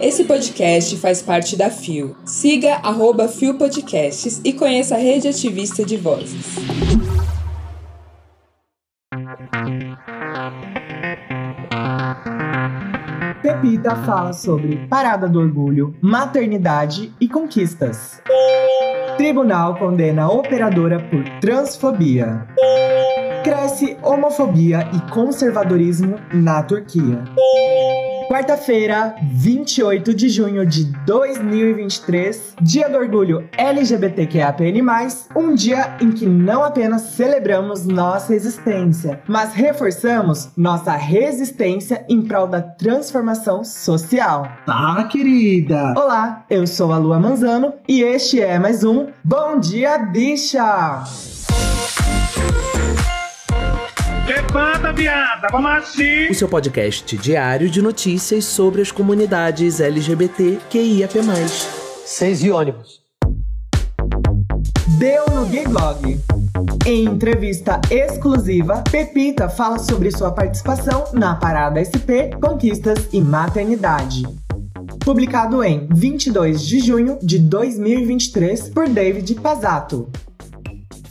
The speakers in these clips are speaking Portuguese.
Esse podcast faz parte da FIO. Siga arroba FIO Podcasts e conheça a rede ativista de vozes. Pepita fala sobre Parada do Orgulho, maternidade e conquistas. Tribunal condena operadora por transfobia. Cresce homofobia e conservadorismo na Turquia. Quarta-feira, 28 de junho de 2023, Dia do Orgulho LGBTQAPN+, um dia em que não apenas celebramos nossa existência, mas reforçamos nossa resistência em prol da transformação social. Tá, querida! Olá, eu sou a Lua Manzano e este é mais um Bom Dia Bicha! Levanta, viada, vamos assim! O seu podcast diário de notícias sobre as comunidades LGBT QIAP+. Seis e ônibus. Deu no Gay Blog. Em entrevista exclusiva, Pepita fala sobre sua participação na Parada SP, Conquistas e Maternidade. Publicado em 22 de junho de 2023 por David Pazzato.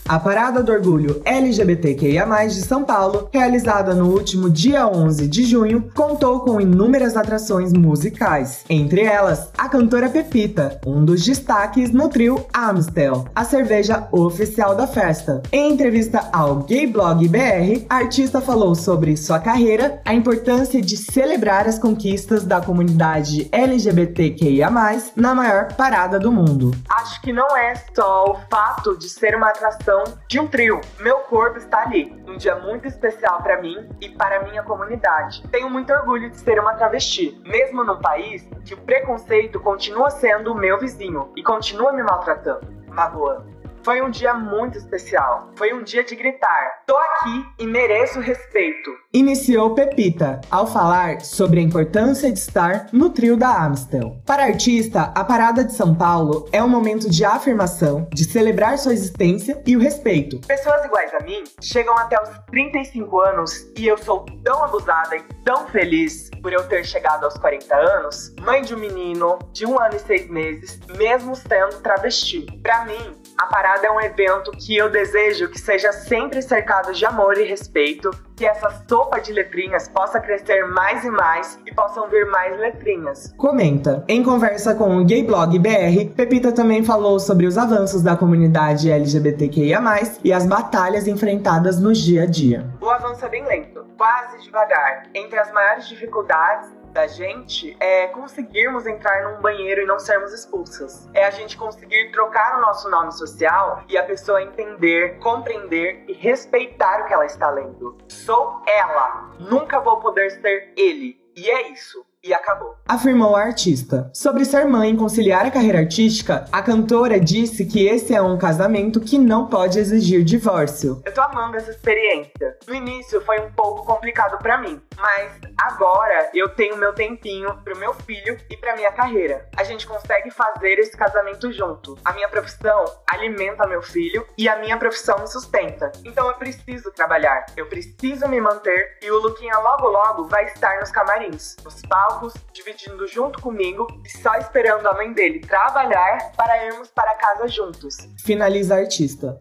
A Parada do Orgulho LGBTQIA+, de São Paulo, realizada no último dia 11 de junho, contou com inúmeras atrações musicais. Entre elas, a cantora Pepita, um dos destaques no trio Amstel, a cerveja oficial da festa. Em entrevista ao Gay Blog BR, a artista falou sobre sua carreira, a importância de celebrar as conquistas da comunidade LGBTQIA+, na maior parada do mundo. Acho que não é só o fato de ser uma atração de um trio. Meu corpo está ali. Um dia muito especial para mim e para minha comunidade. Tenho muito orgulho de ser uma travesti, mesmo num país que o preconceito continua sendo o meu vizinho e continua me maltratando, magoando. Foi um dia muito especial. Foi um dia de gritar: tô aqui e mereço respeito. Iniciou Pepita ao falar sobre a importância de estar no trio da Amstel. Para a artista, a Parada de São Paulo é um momento de afirmação, de celebrar sua existência e o respeito. Pessoas iguais a mim chegam até os 35 anos e eu sou tão abusada e tão feliz por eu ter chegado aos 40 anos, mãe de um menino de um ano e seis meses, mesmo sendo travesti. Para mim, a parada é um evento que eu desejo que seja sempre cercado de amor e respeito, que essa sopa de letrinhas possa crescer mais e mais e possam vir mais letrinhas. Comenta. Em conversa com o Gay Blog BR, Pepita também falou sobre os avanços da comunidade LGBTQIA+, e as batalhas enfrentadas no dia a dia. O avanço é bem lento, quase devagar. Entre as maiores dificuldades da gente é conseguirmos entrar num banheiro e não sermos expulsas. É a gente conseguir trocar o nosso nome social e a pessoa entender, compreender e respeitar o que ela está lendo. Sou ela, nunca vou poder ser ele. E é isso e acabou. Afirmou a artista. Sobre ser mãe e conciliar a carreira artística, a cantora disse que esse é um casamento que não pode exigir divórcio. Eu tô amando essa experiência. No início foi um pouco complicado para mim, mas agora eu tenho meu tempinho pro meu filho e pra minha carreira. A gente consegue fazer esse casamento junto. A minha profissão alimenta meu filho e a minha profissão me sustenta. Então eu preciso trabalhar, eu preciso me manter e o Luquinha logo logo vai estar nos camarins, nos palcos palcos, dividindo junto comigo e só esperando a mãe dele trabalhar para irmos para casa juntos. Finaliza a artista.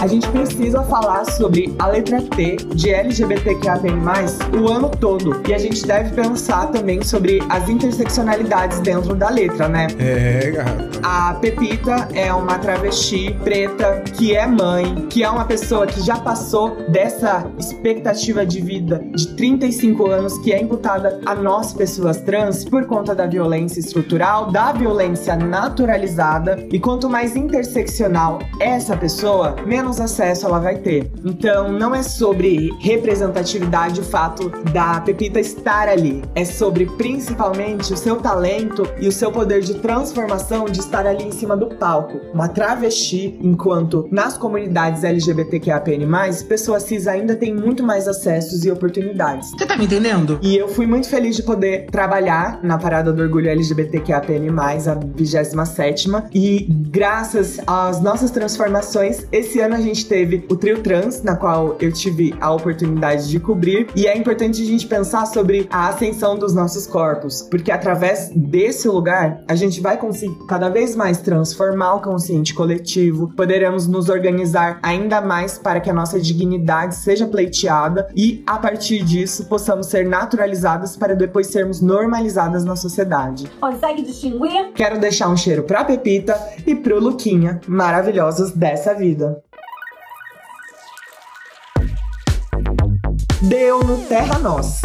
A gente precisa falar sobre a letra T de LGBTQIA+, o ano todo. E a gente deve pensar também sobre as interseccionalidades dentro da letra, né? É, gata. A Pepita é uma travesti preta que é mãe, que é uma pessoa que já passou dessa expectativa de vida de 35 anos que é imputada a nós, pessoas trans, por conta da violência estrutural, da violência naturalizada. E quanto mais interseccional essa pessoa, menos acesso ela vai ter. Então, não é sobre representatividade o fato da Pepita estar ali. É sobre principalmente o seu talento e o seu poder de transformação de estar ali em cima do palco. Uma travesti, enquanto nas comunidades LGBTQAPN+, pessoas cis ainda têm muito mais acessos e oportunidades. Você tá me entendendo? E eu fui muito feliz de poder trabalhar na Parada do Orgulho LGBTQAPN+, a 27ª, e graças às nossas transformações, esse ano a gente teve o Trio Trans, na qual eu tive a oportunidade de cobrir, e é importante a gente pensar sobre a ascensão dos nossos corpos, porque através desse lugar a gente vai conseguir cada vez mais transformar o consciente coletivo, poderemos nos organizar ainda mais para que a nossa dignidade seja pleiteada e a partir disso possamos ser naturalizadas para depois sermos normalizadas na sociedade. Consegue distinguir? Quero deixar um cheiro pra Pepita e pro Luquinha, maravilhosos dessa vida. Deu no Terra Nós.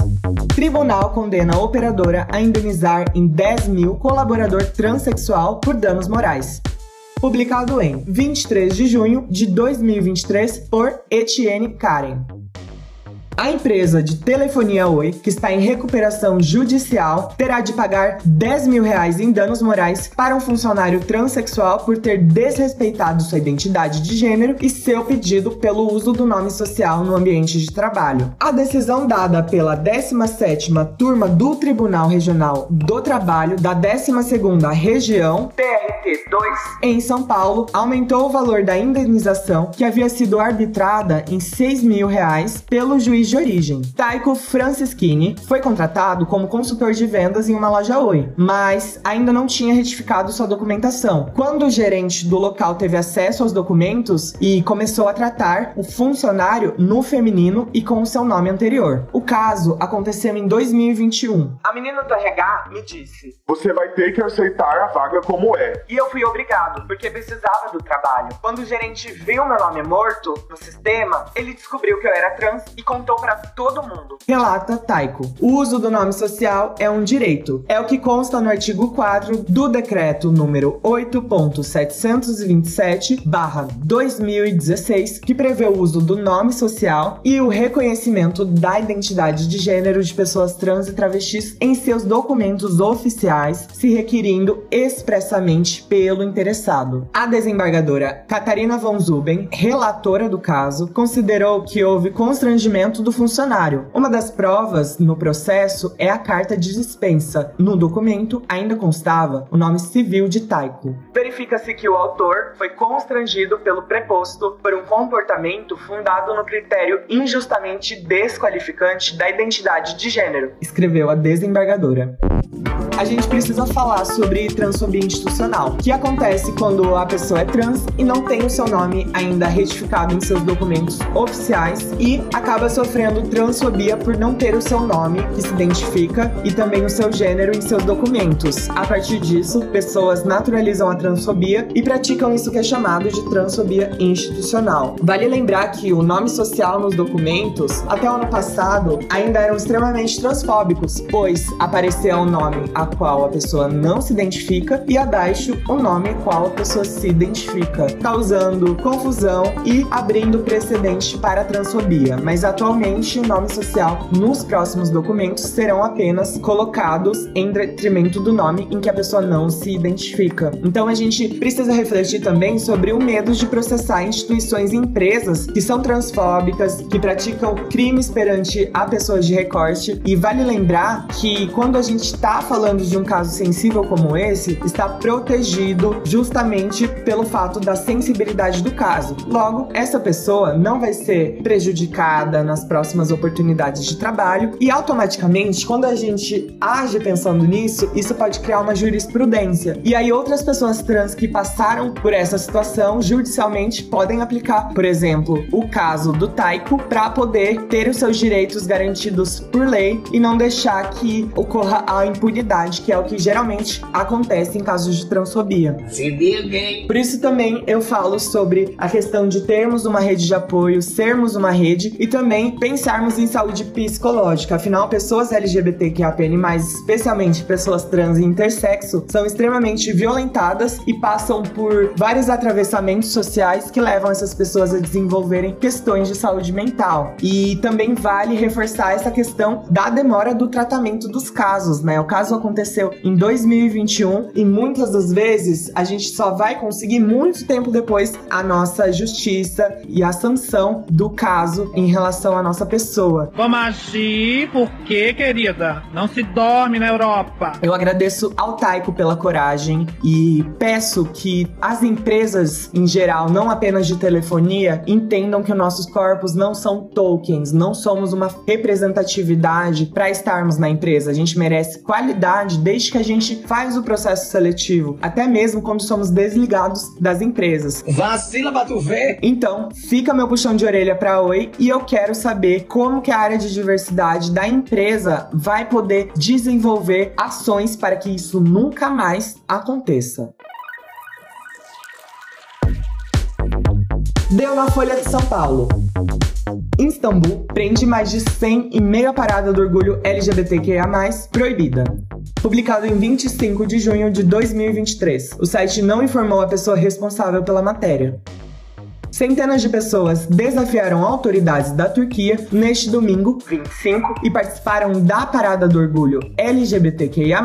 Tribunal condena a operadora a indenizar em 10 mil colaborador transexual por danos morais. Publicado em 23 de junho de 2023 por Etienne Karen. A empresa de telefonia Oi, que está em recuperação judicial, terá de pagar 10 mil reais em danos morais para um funcionário transexual por ter desrespeitado sua identidade de gênero e seu pedido pelo uso do nome social no ambiente de trabalho. A decisão dada pela 17ª Turma do Tribunal Regional do Trabalho da 12ª Região, TRT2, em São Paulo, aumentou o valor da indenização que havia sido arbitrada em 6 mil reais pelo juiz de origem. Taiko Francischini foi contratado como consultor de vendas em uma loja Oi, mas ainda não tinha retificado sua documentação. Quando o gerente do local teve acesso aos documentos e começou a tratar o funcionário no feminino e com o seu nome anterior. O caso aconteceu em 2021. A menina do RH me disse: Você vai ter que aceitar a vaga como é. E eu fui obrigado, porque precisava do trabalho. Quando o gerente viu meu nome morto no sistema, ele descobriu que eu era trans e contou para todo mundo. Relata Taiko. O uso do nome social é um direito. É o que consta no artigo 4 do decreto número 8.727/2016, que prevê o uso do nome social e o reconhecimento da identidade de gênero de pessoas trans e travestis em seus documentos oficiais, se requerindo expressamente pelo interessado. A desembargadora Catarina von Zuben, relatora do caso, considerou que houve constrangimento do funcionário. Uma das provas no processo é a carta de dispensa. No documento ainda constava o nome civil de Taiko. Verifica-se que o autor foi constrangido pelo preposto por um comportamento fundado no critério injustamente desqualificante da identidade de gênero, escreveu a desembargadora a gente precisa falar sobre transfobia institucional, que acontece quando a pessoa é trans e não tem o seu nome ainda retificado em seus documentos oficiais e acaba sofrendo transfobia por não ter o seu nome que se identifica e também o seu gênero em seus documentos. A partir disso, pessoas naturalizam a transfobia e praticam isso que é chamado de transfobia institucional. Vale lembrar que o nome social nos documentos, até o ano passado, ainda eram extremamente transfóbicos, pois aparecia o nome a qual a pessoa não se identifica e abaixo o nome qual a pessoa se identifica, causando confusão e abrindo precedente para a transfobia. Mas atualmente o nome social nos próximos documentos serão apenas colocados em detrimento do nome em que a pessoa não se identifica. Então a gente precisa refletir também sobre o medo de processar instituições e empresas que são transfóbicas, que praticam crimes perante a pessoas de recorte. E vale lembrar que quando a gente está falando de um caso sensível como esse, está protegido justamente pelo fato da sensibilidade do caso. Logo, essa pessoa não vai ser prejudicada nas próximas oportunidades de trabalho e automaticamente, quando a gente age pensando nisso, isso pode criar uma jurisprudência. E aí outras pessoas trans que passaram por essa situação judicialmente podem aplicar, por exemplo, o caso do Taiko para poder ter os seus direitos garantidos por lei e não deixar que ocorra a impunidade, que é o que geralmente acontece em casos de transfobia. Por isso também eu falo sobre a questão de termos uma rede de apoio, sermos uma rede e também pensarmos em saúde psicológica. Afinal, pessoas LGBTQIAPN+, especialmente pessoas trans e intersexo, são extremamente violentadas e passam por vários atravessamentos sociais que levam essas pessoas a desenvolverem questões de saúde mental. E também vale reforçar essa questão da demora do tratamento dos casos, né? O caso aconteceu em 2021 e muitas das vezes a gente só vai conseguir muito tempo depois a nossa justiça e a sanção do caso em relação à nossa pessoa. Vamos agir porque, querida, não se dorme na Europa. Eu agradeço ao Taiko pela coragem e peço que as empresas em geral, não apenas de telefonia, entendam que nossos corpos não são tokens, não somos uma representatividade para estarmos na empresa. A gente merece qualidade desde que a gente faz o processo seletivo, até mesmo quando somos desligados das empresas. Vacila pra tu ver. Então, fica meu puxão de orelha para Oi e eu quero saber como que a área de diversidade da empresa vai poder desenvolver ações para que isso nunca mais aconteça. Deu na Folha de São Paulo. Istambul prende mais de 100 em meia parada do orgulho LGBTQIA+, proibida. Publicado em 25 de junho de 2023, o site não informou a pessoa responsável pela matéria. Centenas de pessoas desafiaram autoridades da Turquia neste domingo, 25, e participaram da Parada do Orgulho LGBTQIA,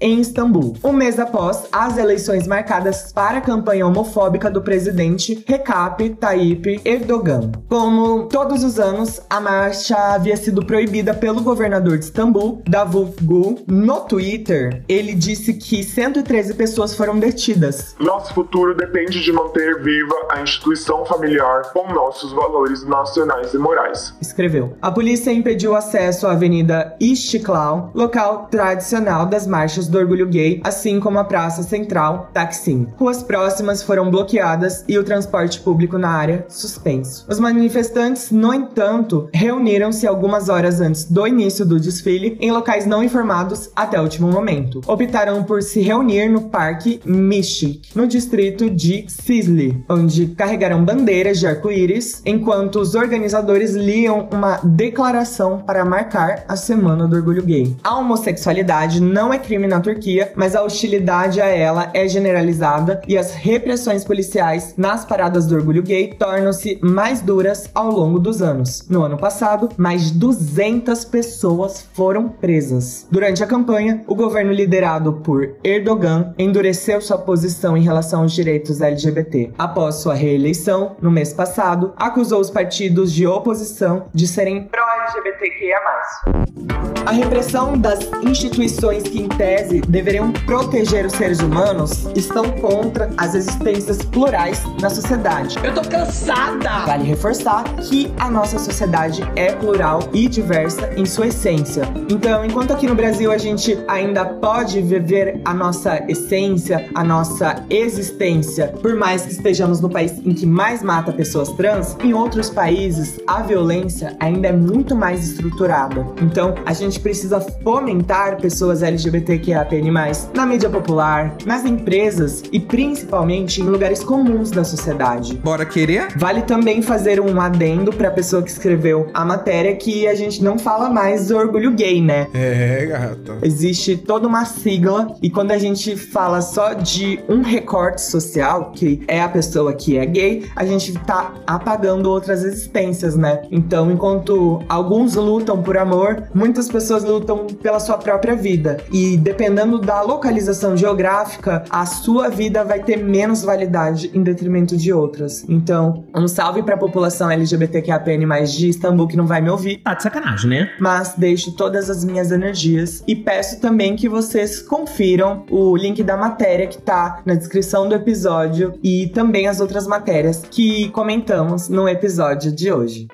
em Istambul, um mês após as eleições marcadas para a campanha homofóbica do presidente Recep Tayyip Erdogan. Como todos os anos, a marcha havia sido proibida pelo governador de Istambul, Davut Gül. No Twitter, ele disse que 113 pessoas foram detidas. Nosso futuro depende de manter viva a instituição familiar com nossos valores nacionais e morais. Escreveu. A polícia impediu acesso à Avenida Istiklal, local tradicional das marchas do orgulho gay, assim como a Praça Central Taksim. Ruas próximas foram bloqueadas e o transporte público na área suspenso. Os manifestantes, no entanto, reuniram-se algumas horas antes do início do desfile em locais não informados até o último momento. Optaram por se reunir no Parque Mishik, no distrito de Sizli, onde carregaram bandeiras de arco-íris, enquanto os organizadores liam uma declaração para marcar a Semana do Orgulho Gay. A homossexualidade não é crime na Turquia, mas a hostilidade a ela é generalizada e as repressões policiais nas paradas do orgulho gay tornam-se mais duras ao longo dos anos. No ano passado, mais de 200 pessoas foram presas. Durante a campanha, o governo liderado por Erdogan endureceu sua posição em relação aos direitos LGBT. Após sua reeleição, no mês passado, acusou os partidos de oposição de serem pró-LGBTQIA. A repressão das instituições que, em tese, deveriam proteger os seres humanos estão contra as existências plurais na sociedade. Eu tô cansada. Vale reforçar que a nossa sociedade é plural e diversa em sua essência. Então, enquanto aqui no Brasil a gente ainda pode viver a nossa essência, a nossa existência, por mais que estejamos no país em que mais mata pessoas trans, em outros países a violência ainda é muito mais estruturada. Então, a gente precisa fomentar pessoas LGBTQIAPN+, na mídia popular, nas empresas e principalmente em lugares comuns da sociedade. Bora querer? Vale também fazer um adendo para a pessoa que escreveu a matéria que a gente não fala mais do orgulho gay, né? É, gata. Existe toda uma sigla e quando a gente fala só de um recorte social, que é a pessoa que é gay, a gente tá apagando outras existências, né? Então, enquanto alguns lutam por amor, muitas pessoas lutam pela sua própria vida. E dependendo da localização geográfica, a sua vida vai ter menos validade em detrimento de outras. Então, um salve para a população LGBTQAPN+ de Istambul que não vai me ouvir, Tá de sacanagem, né? mas deixo todas as minhas energias e peço também que vocês confiram o link da matéria que tá na descrição do episódio e também as outras matérias que comentamos no episódio de hoje.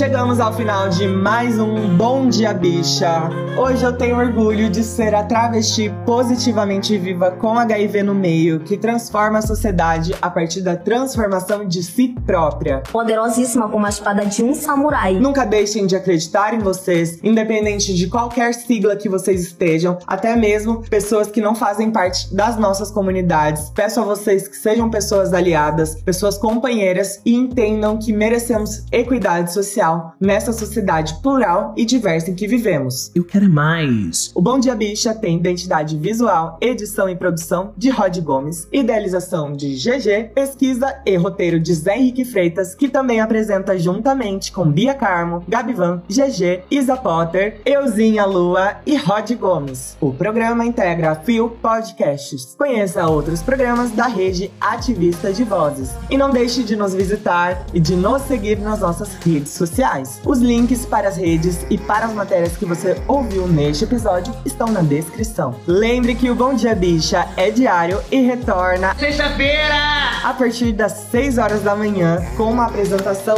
Chegamos ao final de mais um Bom Dia Bicha. Hoje eu tenho orgulho de ser a travesti positivamente viva com HIV no meio, que transforma a sociedade a partir da transformação de si própria. poderosíssima como a espada de um samurai. Nunca deixem de acreditar em vocês, independente de qualquer sigla que vocês estejam, até mesmo pessoas que não fazem parte das nossas comunidades. Peço a vocês que sejam pessoas aliadas, pessoas companheiras e entendam que merecemos equidade social social nessa sociedade plural e diversa em que vivemos. Eu quero mais. O Bom Dia Bicha tem identidade visual, edição e produção de Rod Gomes, idealização de GG, pesquisa e roteiro de Zé Henrique Freitas, que também apresenta juntamente com Bia Carmo, Gabivan, GG, Isa Potter, Euzinha Lua e Rod Gomes. O programa integra a Fio Podcasts. Conheça outros programas da rede Ativista de Vozes. E não deixe de nos visitar e de nos seguir nas nossas redes sociais. Os links para as redes e para as matérias que você ouviu neste episódio estão na descrição. Lembre que o Bom Dia Bicha é diário e retorna Sexta-feira! a partir das 6 horas da manhã com uma apresentação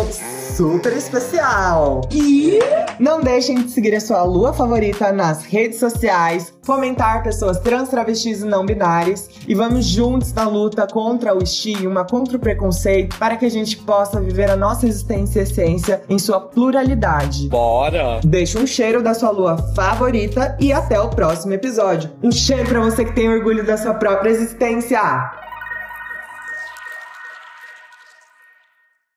super especial. E não deixem de seguir a sua lua favorita nas redes sociais, fomentar pessoas trans, travestis e não binárias e vamos juntos na luta contra o estigma, contra o preconceito, para que a gente possa viver a nossa existência e essência em sua pluralidade. Bora! Deixa um cheiro da sua lua favorita e até o próximo episódio. Um cheiro para você que tem orgulho da sua própria existência.